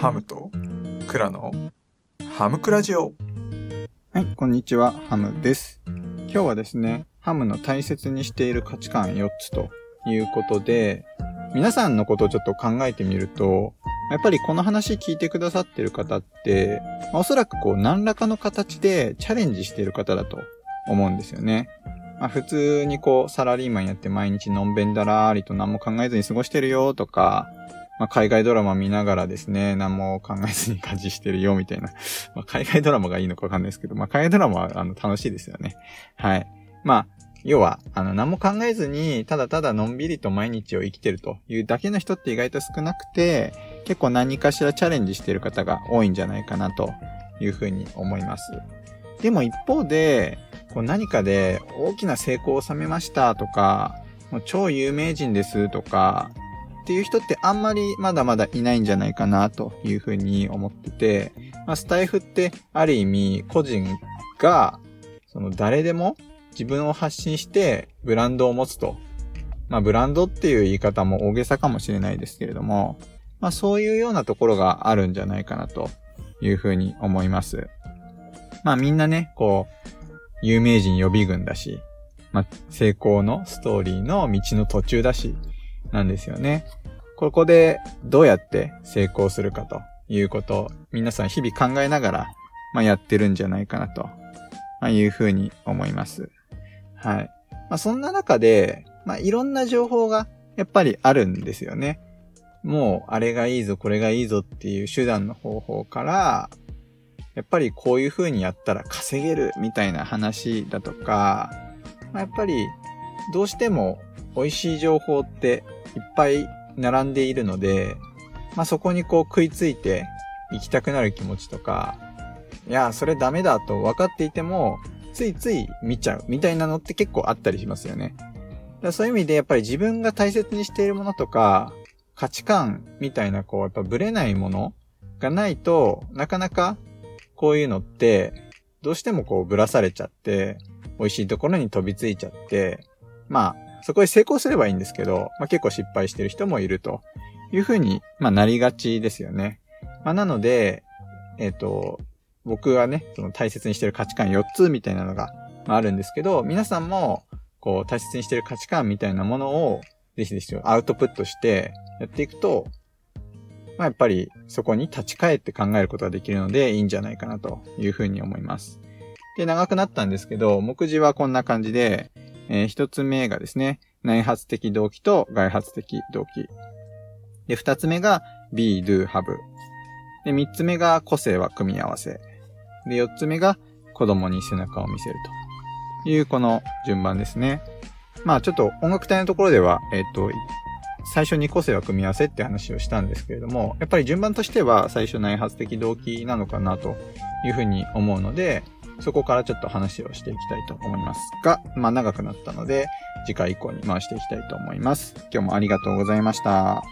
ハムとクラのハムクラジオ。はい、こんにちは、ハムです。今日はですね、ハムの大切にしている価値観4つということで、皆さんのことをちょっと考えてみると、やっぱりこの話聞いてくださってる方って、おそらくこう何らかの形でチャレンジしている方だと思うんですよね。まあ、普通にこうサラリーマンやって毎日のんべんだらーりと何も考えずに過ごしてるよとか、まあ、海外ドラマ見ながらですね、何も考えずに家事してるよみたいな。まあ、海外ドラマがいいのかわかんないですけど、まあ、海外ドラマはあの楽しいですよね。はい。まあ、要は、あの、何も考えずに、ただただのんびりと毎日を生きてるというだけの人って意外と少なくて、結構何かしらチャレンジしてる方が多いんじゃないかなというふうに思います。でも一方で、こう何かで大きな成功を収めましたとか、もう超有名人ですとか、っていう人ってあんまりまだまだいないんじゃないかなというふうに思ってて、まあ、スタイフってある意味個人が、その誰でも自分を発信してブランドを持つと。まあブランドっていう言い方も大げさかもしれないですけれども、まあそういうようなところがあるんじゃないかなというふうに思います。まあみんなね、こう、有名人予備軍だし、まあ成功のストーリーの道の途中だし、なんですよね。ここでどうやって成功するかということを皆さん日々考えながら、まあ、やってるんじゃないかなと、まあ、いうふうに思います。はい。まあ、そんな中で、まあ、いろんな情報がやっぱりあるんですよね。もう、あれがいいぞ、これがいいぞっていう手段の方法から、やっぱりこういう風にやったら稼げるみたいな話だとか、まあ、やっぱりどうしても美味しい情報っていっぱい並んでいるので、まあ、そこにこう食いついて行きたくなる気持ちとか、いや、それダメだと分かっていても、ついつい見ちゃうみたいなのって結構あったりしますよね。だそういう意味でやっぱり自分が大切にしているものとか、価値観みたいなこう、やっぱブレないものがないとなかなかこういうのって、どうしてもこうぶらされちゃって、美味しいところに飛びついちゃって、まあ、そこで成功すればいいんですけど、まあ結構失敗してる人もいるというふうに、まあなりがちですよね。まあなので、えっ、ー、と、僕はね、その大切にしてる価値観4つみたいなのが、まあ、あるんですけど、皆さんも、こう、大切にしてる価値観みたいなものを、ぜひぜひアウトプットしてやっていくと、まあ、やっぱりそこに立ち返って考えることができるのでいいんじゃないかなというふうに思います。で、長くなったんですけど、目次はこんな感じで、えー、一つ目がですね、内発的動機と外発的動機。で、二つ目が be, do, have。で、三つ目が個性は組み合わせ。で、四つ目が子供に背中を見せるというこの順番ですね。まあちょっと音楽隊のところでは、えっ、と、最初に個性は組み合わせって話をしたんですけれども、やっぱり順番としては最初内発的動機なのかなというふうに思うので、そこからちょっと話をしていきたいと思いますが、まあ長くなったので、次回以降に回していきたいと思います。今日もありがとうございました。